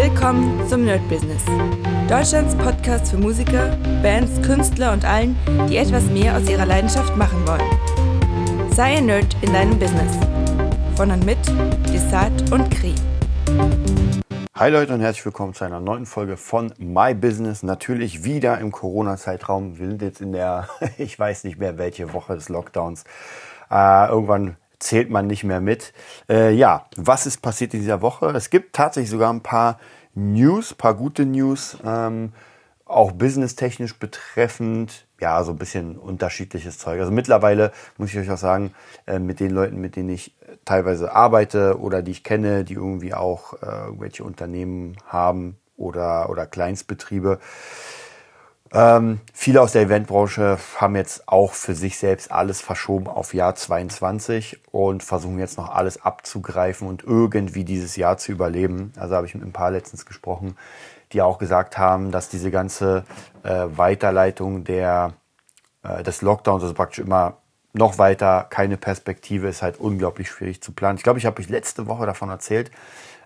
Willkommen zum Nerd Business. Deutschlands Podcast für Musiker, Bands, Künstler und allen, die etwas mehr aus ihrer Leidenschaft machen wollen. Sei ein Nerd in deinem Business. Von und mit Desart und Kri. Hi Leute und herzlich willkommen zu einer neuen Folge von My Business. Natürlich wieder im Corona-Zeitraum. Wir sind jetzt in der, ich weiß nicht mehr welche Woche des Lockdowns. Äh, irgendwann zählt man nicht mehr mit. Äh, ja, was ist passiert in dieser Woche? Es gibt tatsächlich sogar ein paar News, paar gute News, ähm, auch businesstechnisch betreffend. Ja, so ein bisschen unterschiedliches Zeug. Also mittlerweile muss ich euch auch sagen, äh, mit den Leuten, mit denen ich teilweise arbeite oder die ich kenne, die irgendwie auch äh, irgendwelche Unternehmen haben oder, oder Kleinstbetriebe, ähm, viele aus der Eventbranche haben jetzt auch für sich selbst alles verschoben auf Jahr 22 und versuchen jetzt noch alles abzugreifen und irgendwie dieses Jahr zu überleben. Also habe ich mit ein paar letztens gesprochen, die auch gesagt haben, dass diese ganze äh, Weiterleitung der, äh, des Lockdowns, also praktisch immer noch weiter, keine Perspektive, ist halt unglaublich schwierig zu planen. Ich glaube, ich habe euch letzte Woche davon erzählt,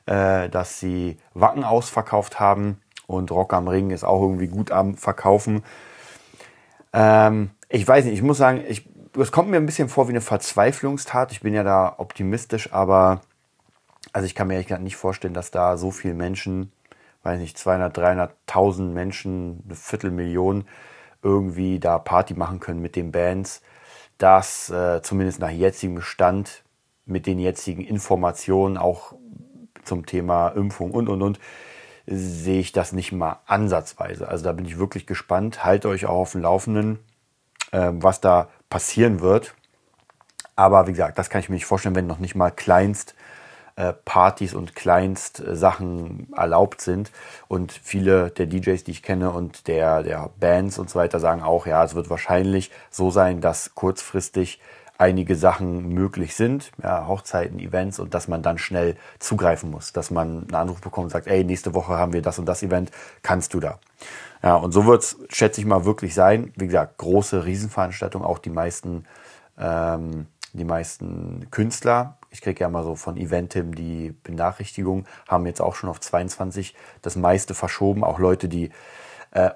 äh, dass sie Wacken ausverkauft haben und Rock am Ring ist auch irgendwie gut am Verkaufen. Ähm, ich weiß nicht, ich muss sagen, ich, es kommt mir ein bisschen vor wie eine Verzweiflungstat. Ich bin ja da optimistisch, aber also ich kann mir ehrlich gesagt nicht vorstellen, dass da so viele Menschen, weiß nicht, 200, 300.000 Menschen, eine Viertelmillion irgendwie da Party machen können mit den Bands, dass äh, zumindest nach jetzigem Stand mit den jetzigen Informationen auch zum Thema Impfung und und und sehe ich das nicht mal ansatzweise. Also da bin ich wirklich gespannt. Haltet euch auch auf dem Laufenden, äh, was da passieren wird. Aber wie gesagt, das kann ich mir nicht vorstellen, wenn noch nicht mal kleinst äh, Partys und kleinst äh, erlaubt sind. Und viele der DJs, die ich kenne und der, der Bands und so weiter sagen auch, ja, es wird wahrscheinlich so sein, dass kurzfristig einige Sachen möglich sind, ja, Hochzeiten, Events und dass man dann schnell zugreifen muss, dass man einen Anruf bekommt und sagt, ey, nächste Woche haben wir das und das Event, kannst du da? Ja, und so wird es, schätze ich mal, wirklich sein. Wie gesagt, große Riesenveranstaltungen, auch die meisten, ähm, die meisten Künstler. Ich kriege ja mal so von Eventim die Benachrichtigung, haben jetzt auch schon auf 22 das meiste verschoben. Auch Leute, die äh,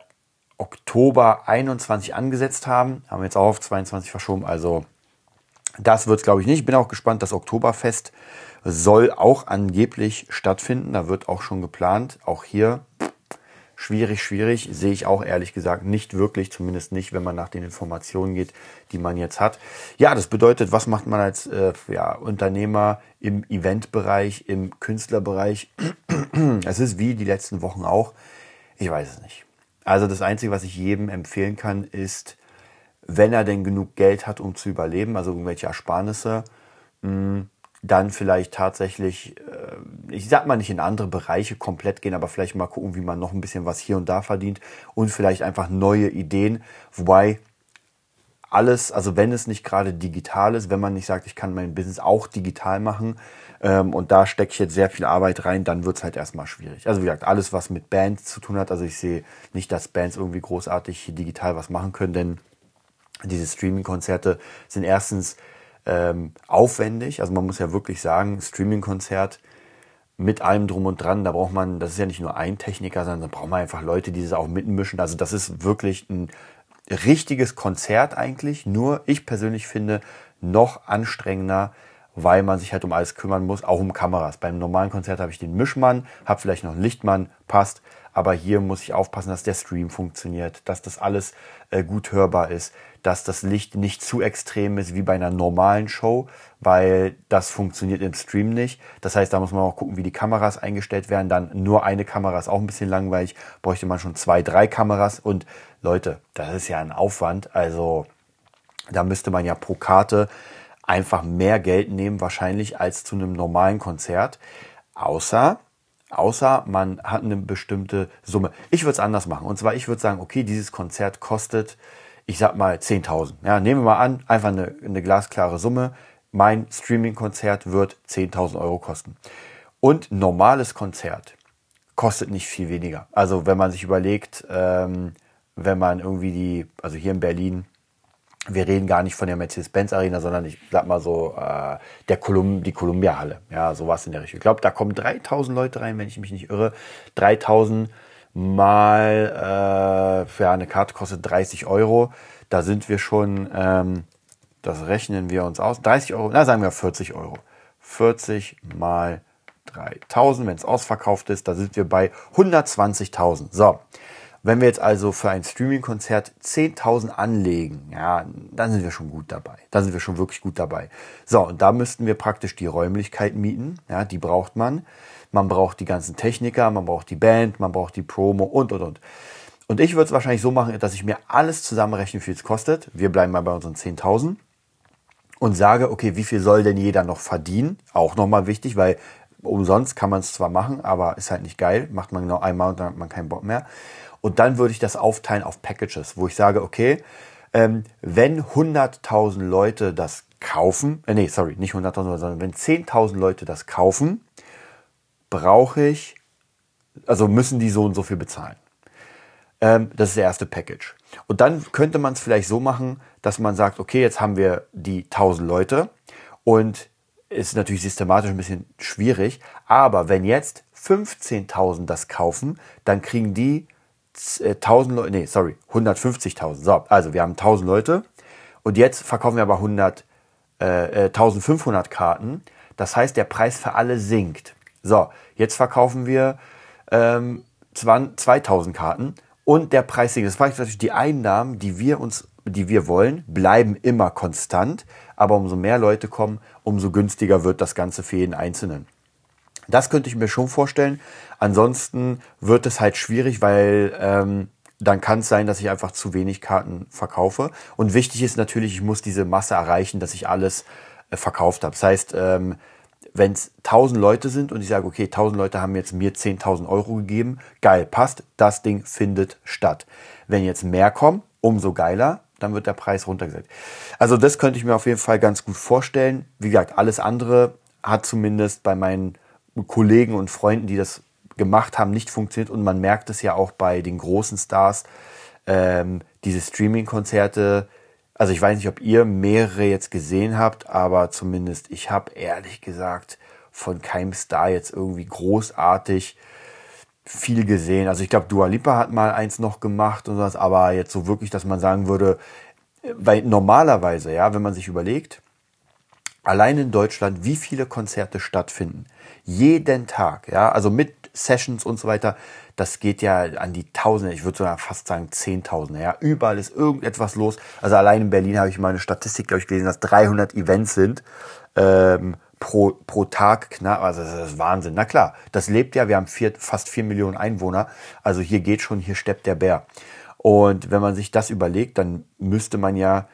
Oktober 21 angesetzt haben, haben jetzt auch auf 22 verschoben. Also das wird es, glaube ich, nicht. Ich bin auch gespannt. Das Oktoberfest soll auch angeblich stattfinden. Da wird auch schon geplant. Auch hier schwierig, schwierig. Sehe ich auch ehrlich gesagt nicht wirklich. Zumindest nicht, wenn man nach den Informationen geht, die man jetzt hat. Ja, das bedeutet, was macht man als äh, ja, Unternehmer im Eventbereich, im Künstlerbereich? Es ist wie die letzten Wochen auch. Ich weiß es nicht. Also das Einzige, was ich jedem empfehlen kann, ist, wenn er denn genug Geld hat, um zu überleben, also irgendwelche Ersparnisse, mm, dann vielleicht tatsächlich, äh, ich sag mal nicht in andere Bereiche komplett gehen, aber vielleicht mal gucken, wie man noch ein bisschen was hier und da verdient und vielleicht einfach neue Ideen. Wobei alles, also wenn es nicht gerade digital ist, wenn man nicht sagt, ich kann mein Business auch digital machen ähm, und da stecke ich jetzt sehr viel Arbeit rein, dann wird es halt erstmal schwierig. Also wie gesagt, alles, was mit Bands zu tun hat, also ich sehe nicht, dass Bands irgendwie großartig digital was machen können, denn diese Streaming-Konzerte sind erstens ähm, aufwendig. Also man muss ja wirklich sagen, Streaming-Konzert mit allem drum und dran, da braucht man, das ist ja nicht nur ein Techniker, sondern da braucht man einfach Leute, die das auch mitmischen. Also das ist wirklich ein richtiges Konzert eigentlich. Nur ich persönlich finde noch anstrengender, weil man sich halt um alles kümmern muss, auch um Kameras. Beim normalen Konzert habe ich den Mischmann, habe vielleicht noch einen Lichtmann, passt. Aber hier muss ich aufpassen, dass der Stream funktioniert, dass das alles äh, gut hörbar ist, dass das Licht nicht zu extrem ist wie bei einer normalen Show, weil das funktioniert im Stream nicht. Das heißt, da muss man auch gucken, wie die Kameras eingestellt werden. Dann nur eine Kamera ist auch ein bisschen langweilig. Bräuchte man schon zwei, drei Kameras. Und Leute, das ist ja ein Aufwand. Also da müsste man ja pro Karte einfach mehr Geld nehmen, wahrscheinlich als zu einem normalen Konzert. Außer Außer man hat eine bestimmte Summe. Ich würde es anders machen. Und zwar, ich würde sagen, okay, dieses Konzert kostet, ich sag mal, 10.000. Ja, nehmen wir mal an, einfach eine, eine glasklare Summe. Mein Streaming-Konzert wird 10.000 Euro kosten. Und normales Konzert kostet nicht viel weniger. Also wenn man sich überlegt, ähm, wenn man irgendwie die, also hier in Berlin, wir reden gar nicht von der Mercedes-Benz Arena, sondern ich sag mal so äh, der Colum die Columbia Halle. Ja, sowas in der Richtung. Ich glaube, da kommen 3000 Leute rein, wenn ich mich nicht irre. 3000 mal, äh, ja, eine Karte kostet 30 Euro. Da sind wir schon, ähm, das rechnen wir uns aus. 30 Euro, na sagen wir 40 Euro. 40 mal 3000, wenn es ausverkauft ist, da sind wir bei 120.000. So, wenn wir jetzt also für ein Streaming-Konzert 10.000 anlegen, ja, dann sind wir schon gut dabei. Da sind wir schon wirklich gut dabei. So, und da müssten wir praktisch die Räumlichkeit mieten. Ja, die braucht man. Man braucht die ganzen Techniker, man braucht die Band, man braucht die Promo und, und, und. Und ich würde es wahrscheinlich so machen, dass ich mir alles zusammenrechne, wie viel es kostet. Wir bleiben mal bei unseren 10.000 und sage, okay, wie viel soll denn jeder noch verdienen? Auch nochmal wichtig, weil umsonst kann man es zwar machen, aber ist halt nicht geil. Macht man genau einmal und dann hat man keinen Bock mehr. Und dann würde ich das aufteilen auf Packages, wo ich sage, okay, ähm, wenn 100.000 Leute das kaufen, äh, nee, sorry, nicht 100.000, sondern wenn 10.000 Leute das kaufen, brauche ich, also müssen die so und so viel bezahlen. Ähm, das ist der erste Package. Und dann könnte man es vielleicht so machen, dass man sagt, okay, jetzt haben wir die 1000 Leute und ist natürlich systematisch ein bisschen schwierig, aber wenn jetzt 15.000 das kaufen, dann kriegen die 1000 Leute, nee, sorry, 150.000. So, also wir haben 1000 Leute und jetzt verkaufen wir aber 100, äh, 1500 äh, Karten. Das heißt, der Preis für alle sinkt. So, jetzt verkaufen wir ähm, 2000 Karten und der Preis sinkt. Das heißt natürlich, die Einnahmen, die wir uns, die wir wollen, bleiben immer konstant. Aber umso mehr Leute kommen, umso günstiger wird das Ganze für jeden Einzelnen. Das könnte ich mir schon vorstellen. Ansonsten wird es halt schwierig, weil ähm, dann kann es sein, dass ich einfach zu wenig Karten verkaufe. Und wichtig ist natürlich, ich muss diese Masse erreichen, dass ich alles äh, verkauft habe. Das heißt, ähm, wenn es 1000 Leute sind und ich sage, okay, 1000 Leute haben jetzt mir 10.000 Euro gegeben, geil, passt, das Ding findet statt. Wenn jetzt mehr kommen, umso geiler, dann wird der Preis runtergesetzt. Also das könnte ich mir auf jeden Fall ganz gut vorstellen. Wie gesagt, alles andere hat zumindest bei meinen Kollegen und Freunden, die das gemacht haben, nicht funktioniert. Und man merkt es ja auch bei den großen Stars. Ähm, diese Streaming-Konzerte, also ich weiß nicht, ob ihr mehrere jetzt gesehen habt, aber zumindest ich habe ehrlich gesagt von keinem Star jetzt irgendwie großartig viel gesehen. Also ich glaube, Dua Lipa hat mal eins noch gemacht und sowas, aber jetzt so wirklich, dass man sagen würde, weil normalerweise, ja, wenn man sich überlegt, allein in Deutschland, wie viele Konzerte stattfinden, jeden Tag, ja, also mit Sessions und so weiter, das geht ja an die Tausende, ich würde sogar fast sagen Zehntausende, ja, überall ist irgendetwas los. Also allein in Berlin habe ich mal eine Statistik, glaube ich, gelesen, dass 300 Events sind, ähm, pro, pro Tag knapp, also das ist Wahnsinn. Na klar, das lebt ja, wir haben vier, fast vier Millionen Einwohner, also hier geht schon, hier steppt der Bär. Und wenn man sich das überlegt, dann müsste man ja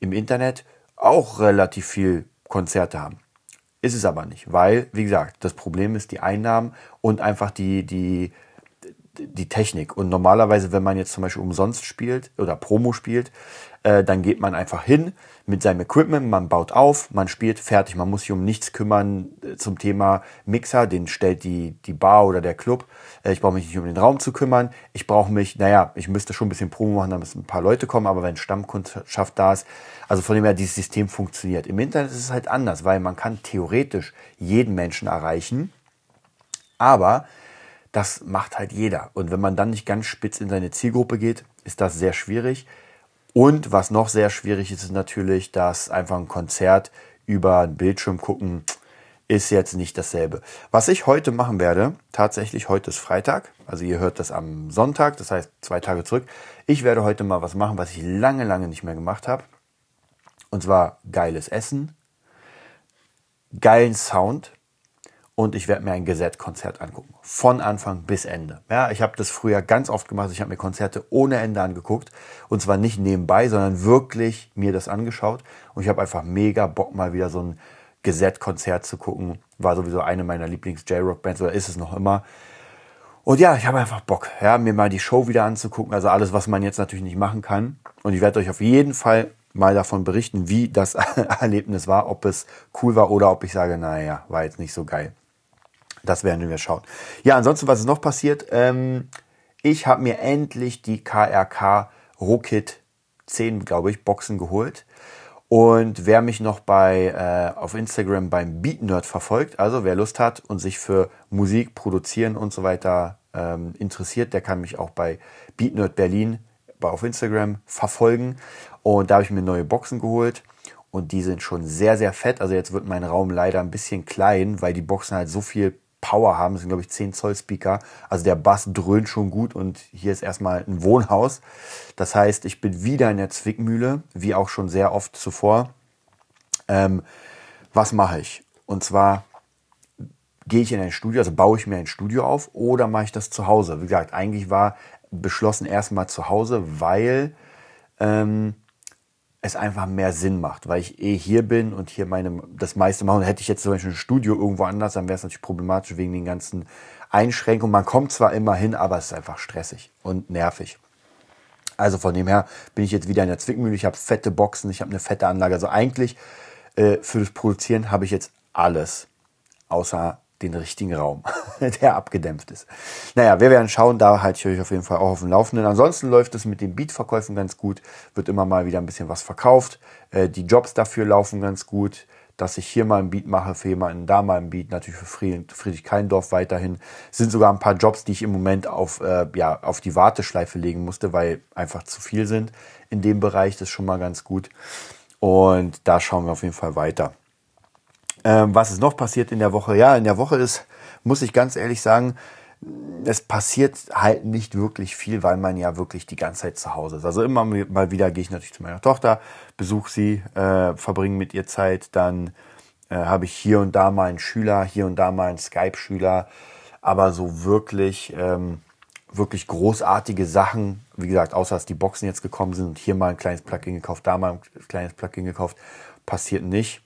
im Internet auch relativ viel Konzerte haben. Ist es aber nicht, weil, wie gesagt, das Problem ist die Einnahmen und einfach die, die, die Technik. Und normalerweise, wenn man jetzt zum Beispiel umsonst spielt oder Promo spielt, äh, dann geht man einfach hin mit seinem Equipment, man baut auf, man spielt fertig. Man muss sich um nichts kümmern äh, zum Thema Mixer, den stellt die, die Bar oder der Club. Äh, ich brauche mich nicht um den Raum zu kümmern. Ich brauche mich, naja, ich müsste schon ein bisschen Promo machen, damit ein paar Leute kommen, aber wenn Stammkundschaft da ist, also von dem her, dieses System funktioniert. Im Internet ist es halt anders, weil man kann theoretisch jeden Menschen erreichen, aber das macht halt jeder. Und wenn man dann nicht ganz spitz in seine Zielgruppe geht, ist das sehr schwierig. Und was noch sehr schwierig ist, ist natürlich, dass einfach ein Konzert über einen Bildschirm gucken ist jetzt nicht dasselbe. Was ich heute machen werde, tatsächlich heute ist Freitag, also ihr hört das am Sonntag, das heißt zwei Tage zurück. Ich werde heute mal was machen, was ich lange, lange nicht mehr gemacht habe. Und zwar geiles Essen, geilen Sound und ich werde mir ein Gesätkonzert angucken. Von Anfang bis Ende. Ja, ich habe das früher ganz oft gemacht. Ich habe mir Konzerte ohne Ende angeguckt. Und zwar nicht nebenbei, sondern wirklich mir das angeschaut. Und ich habe einfach mega Bock, mal wieder so ein Gesätkonzert zu gucken. War sowieso eine meiner Lieblings-J-Rock-Bands oder ist es noch immer. Und ja, ich habe einfach Bock, ja, mir mal die Show wieder anzugucken. Also alles, was man jetzt natürlich nicht machen kann. Und ich werde euch auf jeden Fall mal davon berichten, wie das Erlebnis war, ob es cool war oder ob ich sage, naja, war jetzt nicht so geil. Das werden wir schauen. Ja, ansonsten, was ist noch passiert? Ähm, ich habe mir endlich die KRK Rocket zehn, glaube ich, Boxen geholt. Und wer mich noch bei, äh, auf Instagram beim Beat Nerd verfolgt, also wer Lust hat und sich für Musik, Produzieren und so weiter ähm, interessiert, der kann mich auch bei Beat Nerd Berlin auf Instagram verfolgen. Und da habe ich mir neue Boxen geholt. Und die sind schon sehr, sehr fett. Also jetzt wird mein Raum leider ein bisschen klein, weil die Boxen halt so viel Power haben. Das sind, glaube ich, 10 Zoll Speaker. Also der Bass dröhnt schon gut und hier ist erstmal ein Wohnhaus. Das heißt, ich bin wieder in der Zwickmühle, wie auch schon sehr oft zuvor. Ähm, was mache ich? Und zwar gehe ich in ein Studio, also baue ich mir ein Studio auf oder mache ich das zu Hause? Wie gesagt, eigentlich war beschlossen erstmal zu Hause, weil ähm, es einfach mehr Sinn macht, weil ich eh hier bin und hier meine, das meiste mache. Und hätte ich jetzt zum Beispiel ein Studio irgendwo anders, dann wäre es natürlich problematisch wegen den ganzen Einschränkungen. Man kommt zwar immer hin, aber es ist einfach stressig und nervig. Also von dem her bin ich jetzt wieder in der Zwickmühle. Ich habe fette Boxen, ich habe eine fette Anlage. Also eigentlich äh, für das Produzieren habe ich jetzt alles, außer den richtigen Raum, der abgedämpft ist. Naja, wir werden schauen, da halte ich euch auf jeden Fall auch auf dem Laufenden. Ansonsten läuft es mit den Beat-Verkäufen ganz gut, wird immer mal wieder ein bisschen was verkauft. Äh, die Jobs dafür laufen ganz gut, dass ich hier mal ein Beat mache, für jemanden da mal ein Beat, natürlich für Friedrich Keindorf weiterhin. Es sind sogar ein paar Jobs, die ich im Moment auf, äh, ja, auf die Warteschleife legen musste, weil einfach zu viel sind in dem Bereich. Das ist schon mal ganz gut. Und da schauen wir auf jeden Fall weiter. Ähm, was ist noch passiert in der Woche? Ja, in der Woche ist, muss ich ganz ehrlich sagen, es passiert halt nicht wirklich viel, weil man ja wirklich die ganze Zeit zu Hause ist. Also immer mal wieder gehe ich natürlich zu meiner Tochter, besuche sie, äh, verbringe mit ihr Zeit, dann äh, habe ich hier und da mal einen Schüler, hier und da mal einen Skype-Schüler, aber so wirklich, ähm, wirklich großartige Sachen, wie gesagt, außer dass die Boxen jetzt gekommen sind und hier mal ein kleines Plugin gekauft, da mal ein kleines Plugin gekauft, passiert nicht.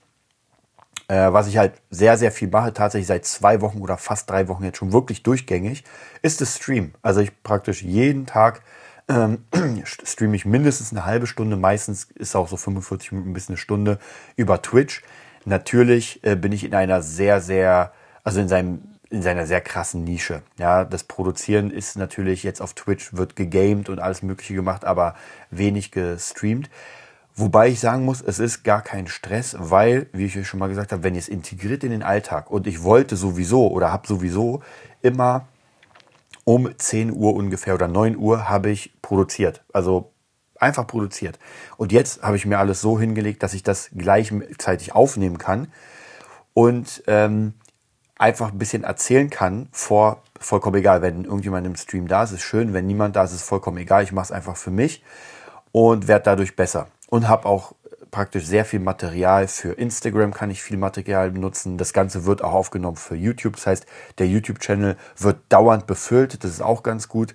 Äh, was ich halt sehr, sehr viel mache, tatsächlich seit zwei Wochen oder fast drei Wochen jetzt schon wirklich durchgängig, ist das Stream. Also ich praktisch jeden Tag ähm, streame ich mindestens eine halbe Stunde, meistens ist auch so 45 Minuten bis eine Stunde über Twitch. Natürlich äh, bin ich in einer sehr, sehr, also in seinem in seiner sehr krassen Nische. Ja, das Produzieren ist natürlich jetzt auf Twitch wird gegamed und alles Mögliche gemacht, aber wenig gestreamt. Wobei ich sagen muss, es ist gar kein Stress, weil, wie ich euch schon mal gesagt habe, wenn ihr es integriert in den Alltag und ich wollte sowieso oder habe sowieso immer um 10 Uhr ungefähr oder 9 Uhr habe ich produziert. Also einfach produziert. Und jetzt habe ich mir alles so hingelegt, dass ich das gleichzeitig aufnehmen kann und ähm, einfach ein bisschen erzählen kann vor, vollkommen egal, wenn irgendjemand im Stream da ist, ist schön, wenn niemand da ist, ist vollkommen egal, ich mache es einfach für mich und werde dadurch besser und habe auch praktisch sehr viel Material für Instagram kann ich viel Material benutzen. Das Ganze wird auch aufgenommen für YouTube. Das heißt, der YouTube-Channel wird dauernd befüllt. Das ist auch ganz gut.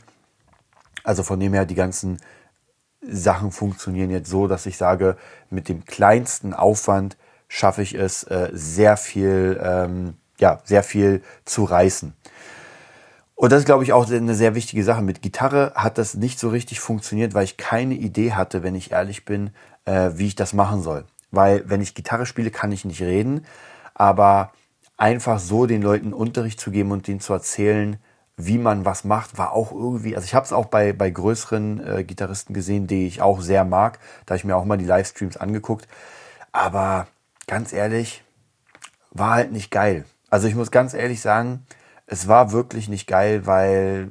Also von dem her, die ganzen Sachen funktionieren jetzt so, dass ich sage, mit dem kleinsten Aufwand schaffe ich es, äh, sehr viel, ähm, ja, sehr viel zu reißen. Und das ist, glaube ich, auch eine sehr wichtige Sache. Mit Gitarre hat das nicht so richtig funktioniert, weil ich keine Idee hatte, wenn ich ehrlich bin, äh, wie ich das machen soll. Weil wenn ich Gitarre spiele, kann ich nicht reden. Aber einfach so den Leuten Unterricht zu geben und denen zu erzählen, wie man was macht, war auch irgendwie, also ich habe es auch bei, bei größeren äh, Gitarristen gesehen, die ich auch sehr mag. Da ich mir auch mal die Livestreams angeguckt. Aber ganz ehrlich, war halt nicht geil. Also ich muss ganz ehrlich sagen, es war wirklich nicht geil, weil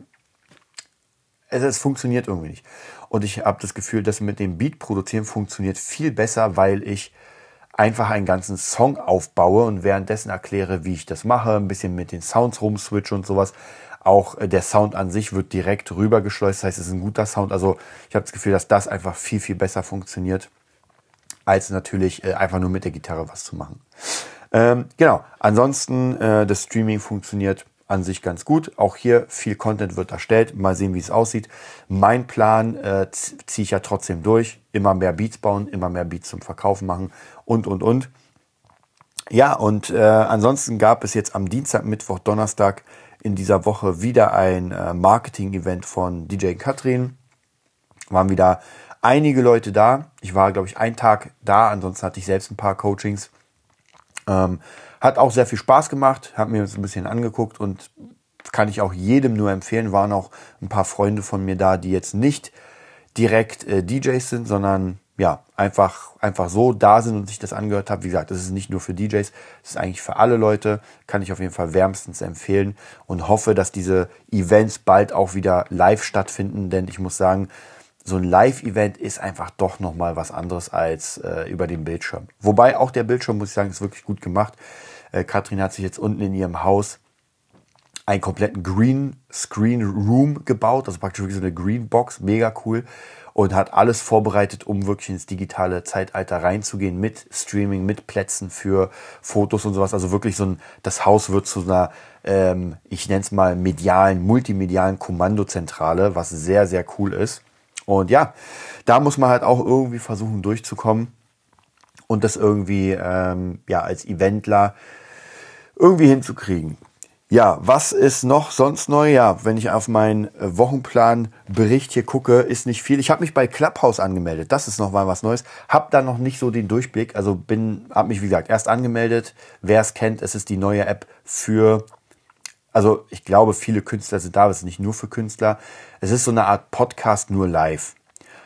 es, es funktioniert irgendwie nicht. Und ich habe das Gefühl, dass mit dem Beat produzieren funktioniert viel besser, weil ich einfach einen ganzen Song aufbaue und währenddessen erkläre, wie ich das mache, ein bisschen mit den Sounds rumswitch und sowas. Auch äh, der Sound an sich wird direkt rübergeschleust, das heißt, es ist ein guter Sound. Also ich habe das Gefühl, dass das einfach viel, viel besser funktioniert, als natürlich äh, einfach nur mit der Gitarre was zu machen. Ähm, genau, ansonsten äh, das Streaming funktioniert an sich ganz gut. Auch hier viel Content wird erstellt. Mal sehen, wie es aussieht. Mein Plan äh, ziehe ich ja trotzdem durch. Immer mehr Beats bauen, immer mehr Beats zum Verkaufen machen und, und, und. Ja, und äh, ansonsten gab es jetzt am Dienstag, Mittwoch, Donnerstag in dieser Woche wieder ein äh, Marketing-Event von DJ Katrin. Waren wieder einige Leute da. Ich war, glaube ich, einen Tag da. Ansonsten hatte ich selbst ein paar Coachings. Ähm, hat auch sehr viel Spaß gemacht, habe mir das ein bisschen angeguckt und kann ich auch jedem nur empfehlen. Waren auch ein paar Freunde von mir da, die jetzt nicht direkt äh, DJs sind, sondern ja, einfach, einfach so da sind und sich das angehört habe. Wie gesagt, das ist nicht nur für DJs, das ist eigentlich für alle Leute. Kann ich auf jeden Fall wärmstens empfehlen und hoffe, dass diese Events bald auch wieder live stattfinden, denn ich muss sagen, so ein Live-Event ist einfach doch nochmal was anderes als äh, über den Bildschirm. Wobei auch der Bildschirm, muss ich sagen, ist wirklich gut gemacht. Äh, Katrin hat sich jetzt unten in ihrem Haus einen kompletten Green Screen Room gebaut, also praktisch wirklich so eine Green Box, mega cool und hat alles vorbereitet, um wirklich ins digitale Zeitalter reinzugehen mit Streaming, mit Plätzen für Fotos und sowas. Also wirklich so ein, das Haus wird zu einer, ähm, ich nenne es mal medialen, multimedialen Kommandozentrale, was sehr, sehr cool ist. Und ja, da muss man halt auch irgendwie versuchen durchzukommen und das irgendwie ähm, ja als Eventler irgendwie hinzukriegen. Ja, was ist noch sonst neu? Ja, wenn ich auf meinen äh, Wochenplanbericht hier gucke, ist nicht viel. Ich habe mich bei Clubhouse angemeldet. Das ist noch mal was Neues. Hab da noch nicht so den Durchblick. Also bin, habe mich wie gesagt erst angemeldet. Wer es kennt, es ist die neue App für, also ich glaube, viele Künstler sind da. aber Es ist nicht nur für Künstler. Es ist so eine Art Podcast nur live.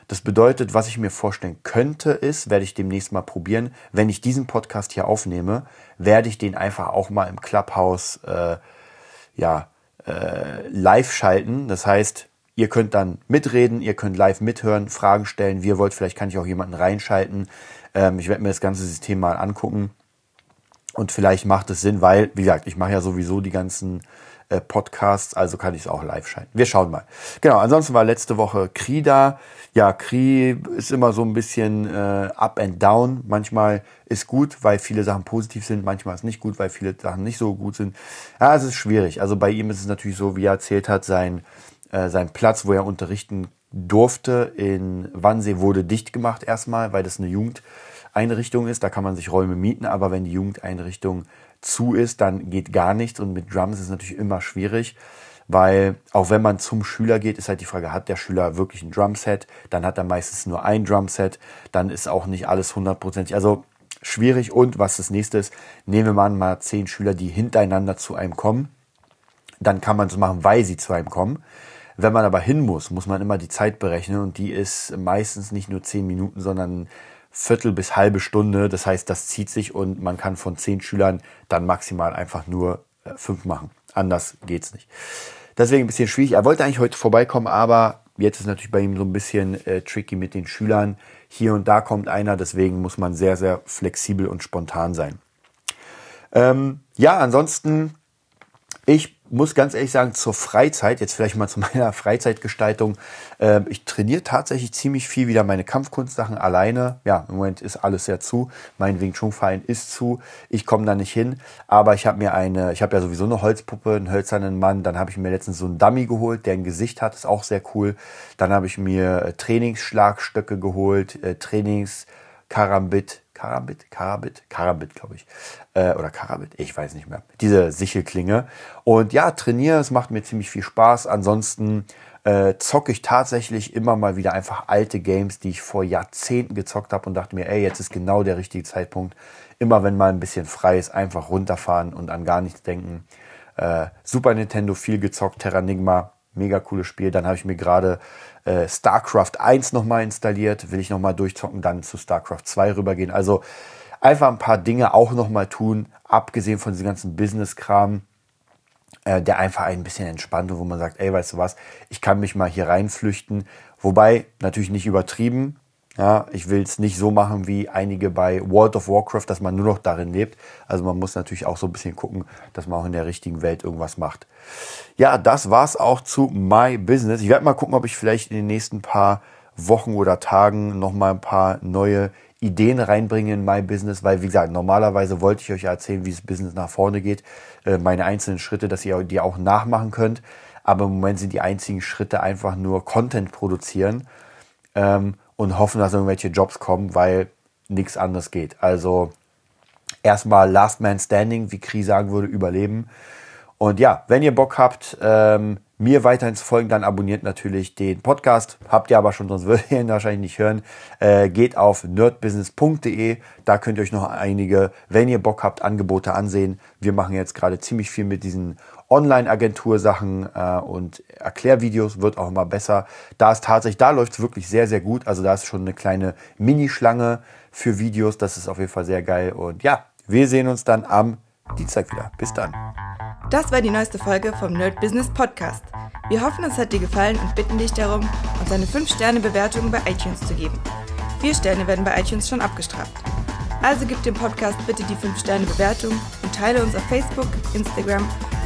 Das bedeutet, was ich mir vorstellen könnte, ist, werde ich demnächst mal probieren, wenn ich diesen Podcast hier aufnehme, werde ich den einfach auch mal im Clubhouse äh, ja, äh, live schalten. Das heißt, ihr könnt dann mitreden, ihr könnt live mithören, Fragen stellen. Wie ihr wollt, vielleicht kann ich auch jemanden reinschalten. Ähm, ich werde mir das ganze System mal angucken. Und vielleicht macht es Sinn, weil, wie gesagt, ich mache ja sowieso die ganzen äh, Podcasts, also kann ich es auch live schalten. Wir schauen mal. Genau, ansonsten war letzte Woche Kri da. Ja, Kri ist immer so ein bisschen äh, up and down. Manchmal ist gut, weil viele Sachen positiv sind, manchmal ist nicht gut, weil viele Sachen nicht so gut sind. Ja, es ist schwierig. Also bei ihm ist es natürlich so, wie er erzählt hat, sein, äh, sein Platz, wo er unterrichten durfte in Wannsee wurde dicht gemacht erstmal, weil das eine Jugendeinrichtung ist. Da kann man sich Räume mieten, aber wenn die Jugendeinrichtung zu ist, dann geht gar nichts. Und mit Drums ist es natürlich immer schwierig, weil auch wenn man zum Schüler geht, ist halt die Frage, hat der Schüler wirklich ein Drumset? Dann hat er meistens nur ein Drumset. Dann ist auch nicht alles hundertprozentig. Also schwierig. Und was das nächste ist, nehmen wir mal, mal zehn Schüler, die hintereinander zu einem kommen. Dann kann man es machen, weil sie zu einem kommen. Wenn man aber hin muss, muss man immer die Zeit berechnen und die ist meistens nicht nur zehn Minuten, sondern Viertel bis halbe Stunde. Das heißt, das zieht sich und man kann von zehn Schülern dann maximal einfach nur äh, fünf machen. Anders geht's nicht. Deswegen ein bisschen schwierig. Er wollte eigentlich heute vorbeikommen, aber jetzt ist natürlich bei ihm so ein bisschen äh, tricky mit den Schülern. Hier und da kommt einer, deswegen muss man sehr, sehr flexibel und spontan sein. Ähm, ja, ansonsten, ich muss ganz ehrlich sagen, zur Freizeit, jetzt vielleicht mal zu meiner Freizeitgestaltung. Äh, ich trainiere tatsächlich ziemlich viel wieder meine Kampfkunstsachen alleine. Ja, im Moment ist alles sehr zu. Mein Wing Chun Verein ist zu. Ich komme da nicht hin. Aber ich habe mir eine, ich habe ja sowieso eine Holzpuppe, einen hölzernen Mann. Dann habe ich mir letztens so einen Dummy geholt, der ein Gesicht hat. Ist auch sehr cool. Dann habe ich mir äh, Trainingsschlagstöcke geholt, äh, Trainings Karambit, Karambit, Karabit, Karambit, glaube ich. Äh, oder Karabit, ich weiß nicht mehr. Diese Sichelklinge. Und ja, trainiere, es macht mir ziemlich viel Spaß. Ansonsten äh, zocke ich tatsächlich immer mal wieder einfach alte Games, die ich vor Jahrzehnten gezockt habe und dachte mir, ey, jetzt ist genau der richtige Zeitpunkt. Immer wenn mal ein bisschen frei ist, einfach runterfahren und an gar nichts denken. Äh, Super Nintendo viel gezockt, Terranigma, mega cooles Spiel. Dann habe ich mir gerade äh, StarCraft 1 nochmal installiert, will ich nochmal durchzocken, dann zu StarCraft 2 rübergehen. Also einfach ein paar Dinge auch nochmal tun, abgesehen von diesem ganzen Business-Kram, äh, der einfach ein bisschen entspannt und wo man sagt, ey, weißt du was, ich kann mich mal hier reinflüchten. Wobei natürlich nicht übertrieben, ja, ich will es nicht so machen wie einige bei World of Warcraft, dass man nur noch darin lebt. Also man muss natürlich auch so ein bisschen gucken, dass man auch in der richtigen Welt irgendwas macht. Ja, das war's auch zu My Business. Ich werde mal gucken, ob ich vielleicht in den nächsten paar Wochen oder Tagen noch mal ein paar neue Ideen reinbringe in My Business, weil wie gesagt, normalerweise wollte ich euch erzählen, wie das Business nach vorne geht, äh, meine einzelnen Schritte, dass ihr die auch nachmachen könnt. Aber im Moment sind die einzigen Schritte einfach nur Content produzieren. Ähm, und hoffen, dass irgendwelche Jobs kommen, weil nichts anderes geht. Also erstmal Last Man Standing, wie Kri sagen würde, überleben. Und ja, wenn ihr Bock habt, ähm, mir weiterhin zu folgen, dann abonniert natürlich den Podcast. Habt ihr aber schon, sonst würdet ihr ihn wahrscheinlich nicht hören. Äh, geht auf nerdbusiness.de. Da könnt ihr euch noch einige, wenn ihr Bock habt, Angebote ansehen. Wir machen jetzt gerade ziemlich viel mit diesen Online-Agentur-Sachen äh, und Erklärvideos wird auch immer besser. Da ist tatsächlich, da läuft es wirklich sehr, sehr gut. Also da ist schon eine kleine Minischlange für Videos. Das ist auf jeden Fall sehr geil. Und ja, wir sehen uns dann am Dienstag wieder. Bis dann. Das war die neueste Folge vom Nerd Business Podcast. Wir hoffen, es hat dir gefallen und bitten dich darum, uns eine 5-Sterne-Bewertung bei iTunes zu geben. Vier Sterne werden bei iTunes schon abgestraft. Also gib dem Podcast bitte die 5-Sterne-Bewertung und teile uns auf Facebook, Instagram